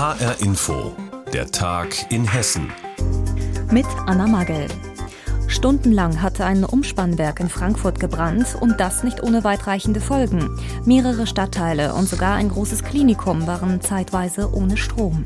HR Info, der Tag in Hessen. Mit Anna Magel. Stundenlang hatte ein Umspannwerk in Frankfurt gebrannt und das nicht ohne weitreichende Folgen. Mehrere Stadtteile und sogar ein großes Klinikum waren zeitweise ohne Strom.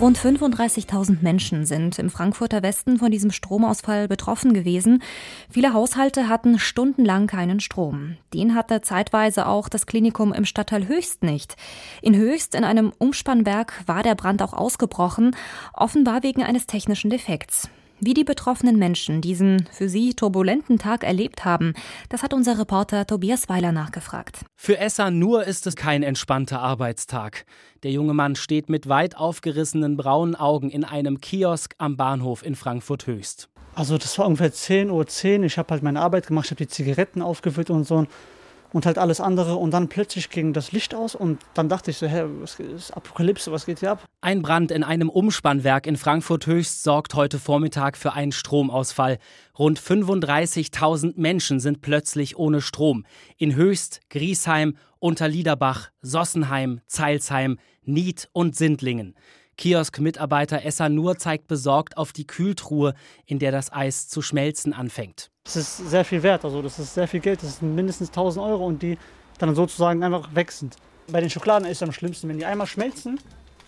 Rund 35.000 Menschen sind im Frankfurter Westen von diesem Stromausfall betroffen gewesen. Viele Haushalte hatten stundenlang keinen Strom. Den hatte zeitweise auch das Klinikum im Stadtteil Höchst nicht. In Höchst, in einem Umspannwerk, war der Brand auch ausgebrochen, offenbar wegen eines technischen Defekts. Wie die betroffenen Menschen diesen für sie turbulenten Tag erlebt haben, das hat unser Reporter Tobias Weiler nachgefragt. Für Esser nur ist es kein entspannter Arbeitstag. Der junge Mann steht mit weit aufgerissenen braunen Augen in einem Kiosk am Bahnhof in Frankfurt Höchst. Also das war ungefähr 10.10 Uhr. 10. Ich habe halt meine Arbeit gemacht, ich habe die Zigaretten aufgefüllt und so und halt alles andere. Und dann plötzlich ging das Licht aus und dann dachte ich so, hä, was ist Apokalypse, was geht hier ab? Ein Brand in einem Umspannwerk in Frankfurt Höchst sorgt heute Vormittag für einen Stromausfall. Rund 35.000 Menschen sind plötzlich ohne Strom. In Höchst, Griesheim, Unterliederbach, Sossenheim, Zeilsheim, Nied und Sindlingen. Kiosk-Mitarbeiter Esser Nur zeigt besorgt auf die Kühltruhe, in der das Eis zu schmelzen anfängt. Das ist sehr viel wert, also das ist sehr viel Geld, das sind mindestens 1000 Euro und die dann sozusagen einfach weg sind. Bei den Schokoladen ist es am schlimmsten, wenn die einmal schmelzen,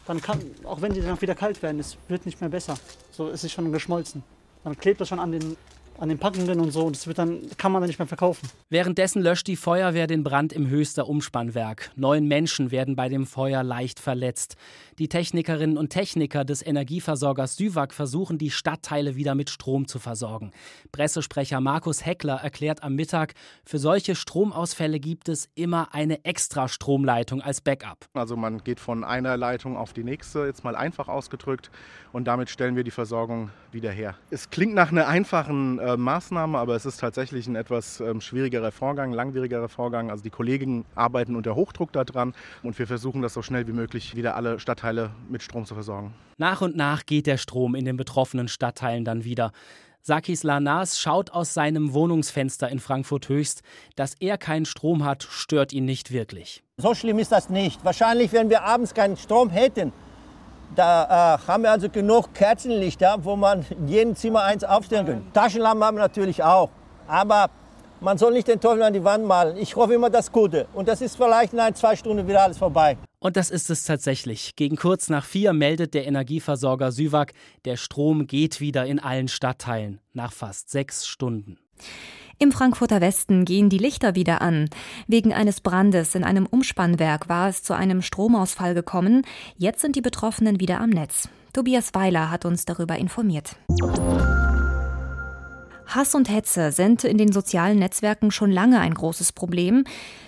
dann kann, auch wenn die dann wieder kalt werden, es wird nicht mehr besser. So ist es schon geschmolzen. Dann klebt das schon an den an den Packungen und so. Und das wird dann, kann man dann nicht mehr verkaufen. Währenddessen löscht die Feuerwehr den Brand im Höchster Umspannwerk. Neun Menschen werden bei dem Feuer leicht verletzt. Die Technikerinnen und Techniker des Energieversorgers Süwag versuchen, die Stadtteile wieder mit Strom zu versorgen. Pressesprecher Markus Heckler erklärt am Mittag, für solche Stromausfälle gibt es immer eine extra Stromleitung als Backup. Also man geht von einer Leitung auf die nächste, jetzt mal einfach ausgedrückt, und damit stellen wir die Versorgung wieder her. Es klingt nach einer einfachen äh, Maßnahme, aber es ist tatsächlich ein etwas ähm, schwierigerer Vorgang, langwierigerer Vorgang. Also die Kollegen arbeiten unter Hochdruck daran und wir versuchen das so schnell wie möglich wieder alle Stadtteile mit Strom zu versorgen. Nach und nach geht der Strom in den betroffenen Stadtteilen dann wieder. Sakis Lanas schaut aus seinem Wohnungsfenster in Frankfurt Höchst. Dass er keinen Strom hat, stört ihn nicht wirklich. So schlimm ist das nicht. Wahrscheinlich, wenn wir abends keinen Strom hätten, da äh, haben wir also genug Kerzenlichter, wo man in jedem Zimmer eins aufstellen kann. Taschenlampen haben wir natürlich auch. Aber man soll nicht den Teufel an die Wand malen. Ich hoffe immer das Gute. Und das ist vielleicht in ein, zwei Stunden wieder alles vorbei. Und das ist es tatsächlich. Gegen kurz nach vier meldet der Energieversorger Süwag, der Strom geht wieder in allen Stadtteilen nach fast sechs Stunden. Im Frankfurter Westen gehen die Lichter wieder an. Wegen eines Brandes in einem Umspannwerk war es zu einem Stromausfall gekommen. Jetzt sind die Betroffenen wieder am Netz. Tobias Weiler hat uns darüber informiert. Hass und Hetze sind in den sozialen Netzwerken schon lange ein großes Problem.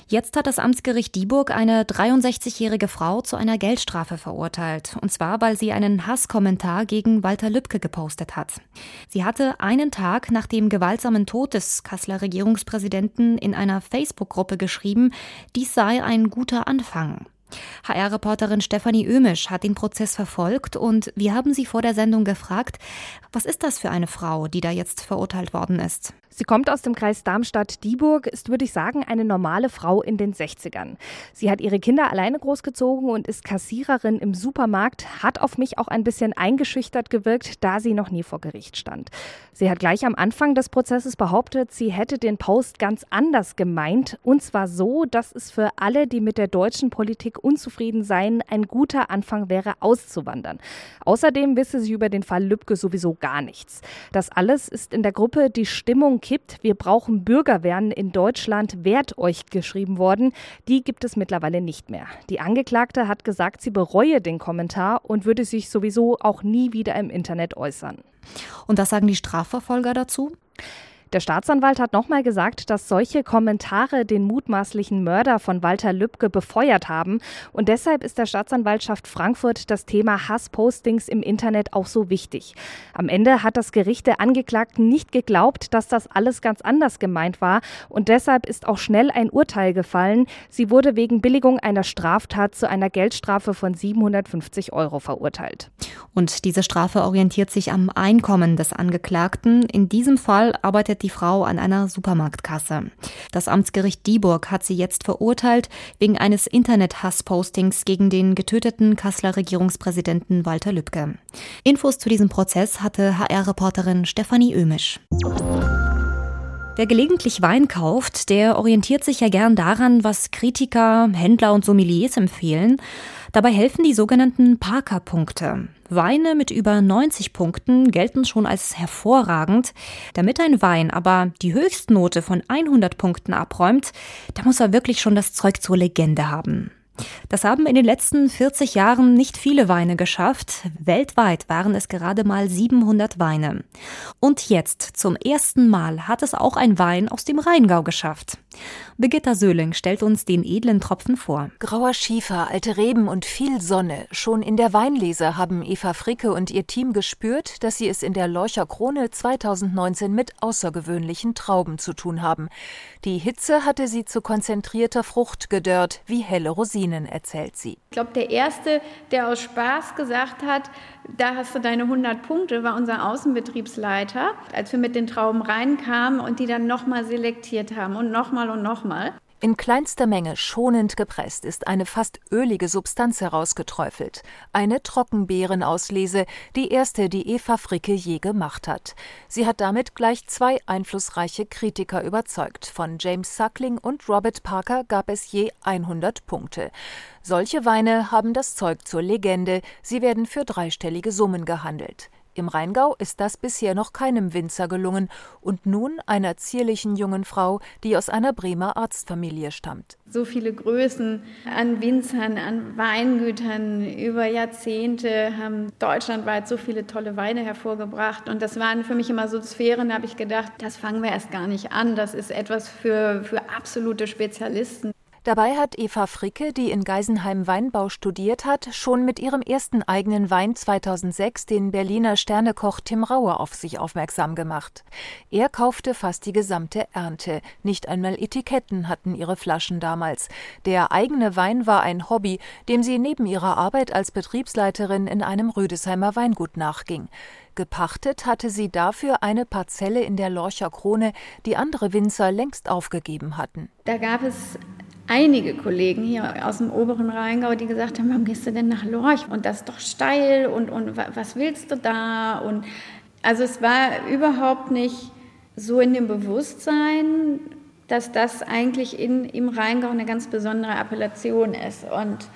Jetzt hat das Amtsgericht Dieburg eine 63-jährige Frau zu einer Geldstrafe verurteilt. Und zwar, weil sie einen Hasskommentar gegen Walter Lübcke gepostet hat. Sie hatte einen Tag nach dem gewaltsamen Tod des Kasseler Regierungspräsidenten in einer Facebook-Gruppe geschrieben, dies sei ein guter Anfang. HR-Reporterin Stefanie Ömisch hat den Prozess verfolgt und wir haben sie vor der Sendung gefragt, was ist das für eine Frau, die da jetzt verurteilt worden ist? Sie kommt aus dem Kreis Darmstadt-Dieburg, ist, würde ich sagen, eine normale Frau in den 60ern. Sie hat ihre Kinder alleine großgezogen und ist Kassiererin im Supermarkt, hat auf mich auch ein bisschen eingeschüchtert gewirkt, da sie noch nie vor Gericht stand. Sie hat gleich am Anfang des Prozesses behauptet, sie hätte den Post ganz anders gemeint, und zwar so, dass es für alle, die mit der deutschen Politik unzufrieden seien, ein guter Anfang wäre, auszuwandern. Außerdem wisse sie über den Fall Lübcke sowieso gar nichts. Das alles ist in der Gruppe Die Stimmung kippt. Wir brauchen Bürgerwehren in Deutschland. Wehrt euch geschrieben worden. Die gibt es mittlerweile nicht mehr. Die Angeklagte hat gesagt, sie bereue den Kommentar und würde sich sowieso auch nie wieder im Internet äußern. Und was sagen die Strafverfolger dazu? Der Staatsanwalt hat nochmal gesagt, dass solche Kommentare den mutmaßlichen Mörder von Walter Lübcke befeuert haben. Und deshalb ist der Staatsanwaltschaft Frankfurt das Thema Hasspostings im Internet auch so wichtig. Am Ende hat das Gericht der Angeklagten nicht geglaubt, dass das alles ganz anders gemeint war. Und deshalb ist auch schnell ein Urteil gefallen. Sie wurde wegen Billigung einer Straftat zu einer Geldstrafe von 750 Euro verurteilt. Und diese Strafe orientiert sich am Einkommen des Angeklagten. In diesem Fall arbeitet die Frau an einer Supermarktkasse. Das Amtsgericht Dieburg hat sie jetzt verurteilt wegen eines Internet-Hasspostings gegen den getöteten Kasseler Regierungspräsidenten Walter Lübcke. Infos zu diesem Prozess hatte HR-Reporterin Stefanie Ömisch. Wer gelegentlich Wein kauft, der orientiert sich ja gern daran, was Kritiker, Händler und Sommeliers empfehlen. Dabei helfen die sogenannten Parker-Punkte. Weine mit über 90 Punkten gelten schon als hervorragend. Damit ein Wein aber die Höchstnote von 100 Punkten abräumt, da muss er wirklich schon das Zeug zur Legende haben. Das haben in den letzten 40 Jahren nicht viele Weine geschafft. Weltweit waren es gerade mal 700 Weine. Und jetzt, zum ersten Mal, hat es auch ein Wein aus dem Rheingau geschafft. Birgitta Söhling stellt uns den edlen Tropfen vor. Grauer Schiefer, alte Reben und viel Sonne. Schon in der Weinlese haben Eva Fricke und ihr Team gespürt, dass sie es in der Lorcher Krone 2019 mit außergewöhnlichen Trauben zu tun haben. Die Hitze hatte sie zu konzentrierter Frucht gedörrt, wie helle Rosinen, erzählt sie. Ich glaube, der Erste, der aus Spaß gesagt hat, da hast du deine 100 Punkte, war unser Außenbetriebsleiter, als wir mit den Trauben reinkamen und die dann nochmal selektiert haben und nochmal und nochmal. In kleinster Menge schonend gepresst ist eine fast ölige Substanz herausgeträufelt. Eine Trockenbeerenauslese, die erste, die Eva Fricke je gemacht hat. Sie hat damit gleich zwei einflussreiche Kritiker überzeugt. Von James Suckling und Robert Parker gab es je 100 Punkte. Solche Weine haben das Zeug zur Legende. Sie werden für dreistellige Summen gehandelt. Im Rheingau ist das bisher noch keinem Winzer gelungen und nun einer zierlichen jungen Frau, die aus einer Bremer Arztfamilie stammt. So viele Größen an Winzern, an Weingütern über Jahrzehnte haben deutschlandweit so viele tolle Weine hervorgebracht und das waren für mich immer so Sphären, da habe ich gedacht, das fangen wir erst gar nicht an, das ist etwas für, für absolute Spezialisten. Dabei hat Eva Fricke, die in Geisenheim Weinbau studiert hat, schon mit ihrem ersten eigenen Wein 2006 den Berliner Sternekoch Tim Rauer auf sich aufmerksam gemacht. Er kaufte fast die gesamte Ernte. Nicht einmal Etiketten hatten ihre Flaschen damals. Der eigene Wein war ein Hobby, dem sie neben ihrer Arbeit als Betriebsleiterin in einem Rüdesheimer Weingut nachging. Gepachtet hatte sie dafür eine Parzelle in der Lorcher Krone, die andere Winzer längst aufgegeben hatten. Da gab es einige Kollegen hier aus dem oberen Rheingau, die gesagt haben, warum gehst du denn nach Lorch? Und das ist doch steil und, und was willst du da? Und also es war überhaupt nicht so in dem Bewusstsein, dass das eigentlich in, im Rheingau eine ganz besondere Appellation ist. Und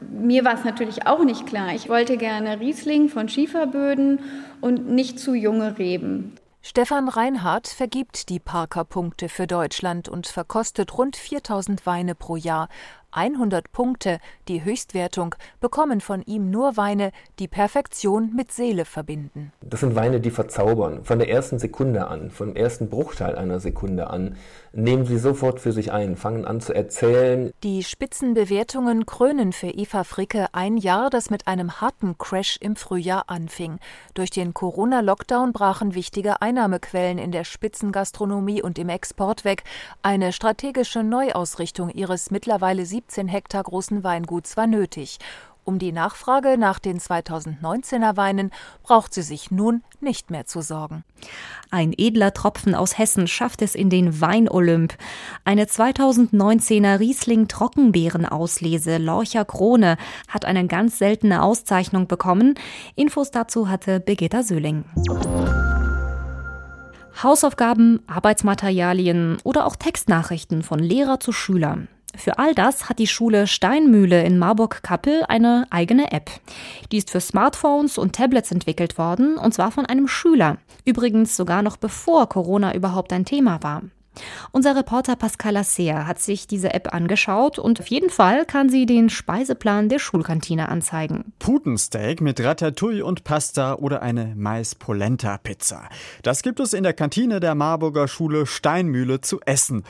mir war es natürlich auch nicht klar. Ich wollte gerne Riesling von Schieferböden und nicht zu junge Reben. Stefan Reinhardt vergibt die Parker-Punkte für Deutschland und verkostet rund 4000 Weine pro Jahr, 100 Punkte, die Höchstwertung, bekommen von ihm nur Weine, die Perfektion mit Seele verbinden. Das sind Weine, die verzaubern. Von der ersten Sekunde an, vom ersten Bruchteil einer Sekunde an, nehmen sie sofort für sich ein, fangen an zu erzählen. Die Spitzenbewertungen krönen für Eva Fricke ein Jahr, das mit einem harten Crash im Frühjahr anfing. Durch den Corona-Lockdown brachen wichtige Einnahmequellen in der Spitzengastronomie und im Export weg. Eine strategische Neuausrichtung ihres mittlerweile 17 Hektar großen Weinguts war nötig. Um die Nachfrage nach den 2019er Weinen braucht sie sich nun nicht mehr zu sorgen. Ein edler Tropfen aus Hessen schafft es in den Weinolymp. Eine 2019er Riesling Trockenbeerenauslese Lorcher Krone hat eine ganz seltene Auszeichnung bekommen. Infos dazu hatte Birgitta Söhling. Hausaufgaben, Arbeitsmaterialien oder auch Textnachrichten von Lehrer zu Schülern. Für all das hat die Schule Steinmühle in Marburg-Kappel eine eigene App. Die ist für Smartphones und Tablets entwickelt worden, und zwar von einem Schüler. Übrigens sogar noch bevor Corona überhaupt ein Thema war. Unser Reporter Pascal Lasser hat sich diese App angeschaut und auf jeden Fall kann sie den Speiseplan der Schulkantine anzeigen. Putensteak mit Ratatouille und Pasta oder eine Mais-Polenta-Pizza. Das gibt es in der Kantine der Marburger Schule Steinmühle zu essen.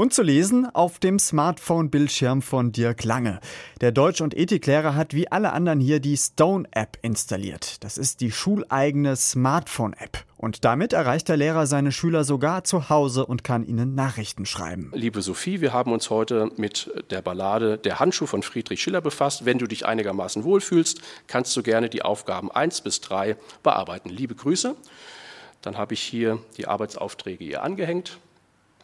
Und zu lesen auf dem Smartphone-Bildschirm von Dirk Lange. Der Deutsch- und Ethiklehrer hat wie alle anderen hier die Stone-App installiert. Das ist die schuleigene Smartphone-App. Und damit erreicht der Lehrer seine Schüler sogar zu Hause und kann ihnen Nachrichten schreiben. Liebe Sophie, wir haben uns heute mit der Ballade Der Handschuh von Friedrich Schiller befasst. Wenn du dich einigermaßen wohlfühlst, kannst du gerne die Aufgaben 1 bis 3 bearbeiten. Liebe Grüße. Dann habe ich hier die Arbeitsaufträge ihr angehängt.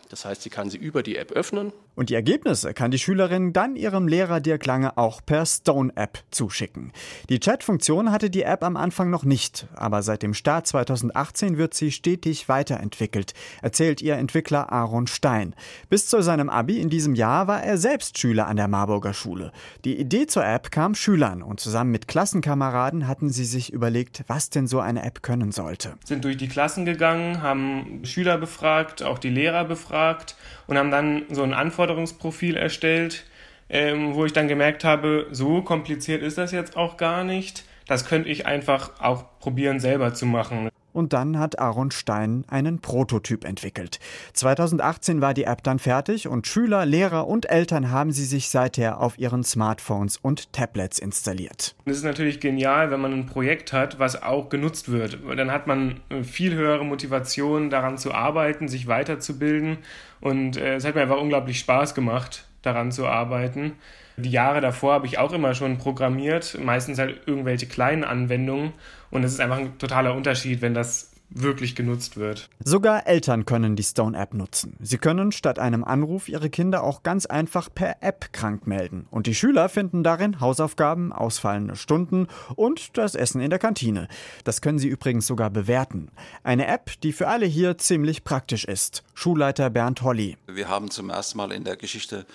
Das heißt, sie kann sie über die App öffnen. Und die Ergebnisse kann die Schülerin dann ihrem Lehrer Dirk Lange auch per Stone-App zuschicken. Die Chat-Funktion hatte die App am Anfang noch nicht, aber seit dem Start 2018 wird sie stetig weiterentwickelt, erzählt ihr Entwickler Aaron Stein. Bis zu seinem Abi in diesem Jahr war er selbst Schüler an der Marburger Schule. Die Idee zur App kam Schülern und zusammen mit Klassenkameraden hatten sie sich überlegt, was denn so eine App können sollte. Sind durch die Klassen gegangen, haben Schüler befragt, auch die Lehrer befragt und haben dann so ein Anforderungsprofil erstellt, ähm, wo ich dann gemerkt habe, so kompliziert ist das jetzt auch gar nicht. Das könnte ich einfach auch probieren selber zu machen und dann hat Aaron Stein einen Prototyp entwickelt. 2018 war die App dann fertig und Schüler, Lehrer und Eltern haben sie sich seither auf ihren Smartphones und Tablets installiert. Es ist natürlich genial, wenn man ein Projekt hat, was auch genutzt wird. Dann hat man äh, viel höhere Motivation, daran zu arbeiten, sich weiterzubilden und äh, es hat mir einfach unglaublich Spaß gemacht, daran zu arbeiten. Die Jahre davor habe ich auch immer schon programmiert, meistens halt irgendwelche kleinen Anwendungen. Und es ist einfach ein totaler Unterschied, wenn das wirklich genutzt wird. Sogar Eltern können die Stone App nutzen. Sie können statt einem Anruf ihre Kinder auch ganz einfach per App krank melden. Und die Schüler finden darin Hausaufgaben, ausfallende Stunden und das Essen in der Kantine. Das können sie übrigens sogar bewerten. Eine App, die für alle hier ziemlich praktisch ist. Schulleiter Bernd Holly. Wir haben zum ersten Mal in der Geschichte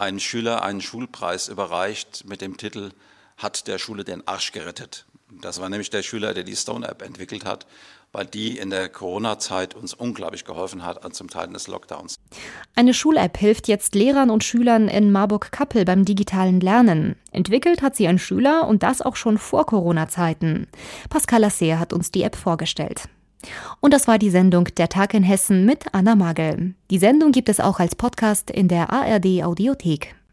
einen Schüler einen Schulpreis überreicht mit dem Titel Hat der Schule den Arsch gerettet. Das war nämlich der Schüler, der die Stone App entwickelt hat, weil die in der Corona-Zeit uns unglaublich geholfen hat zum Teil des Lockdowns. Eine Schul-App hilft jetzt Lehrern und Schülern in Marburg-Kappel beim digitalen Lernen. Entwickelt hat sie ein Schüler und das auch schon vor Corona-Zeiten. Pascal Lasser hat uns die App vorgestellt. Und das war die Sendung Der Tag in Hessen mit Anna Magel. Die Sendung gibt es auch als Podcast in der ARD Audiothek.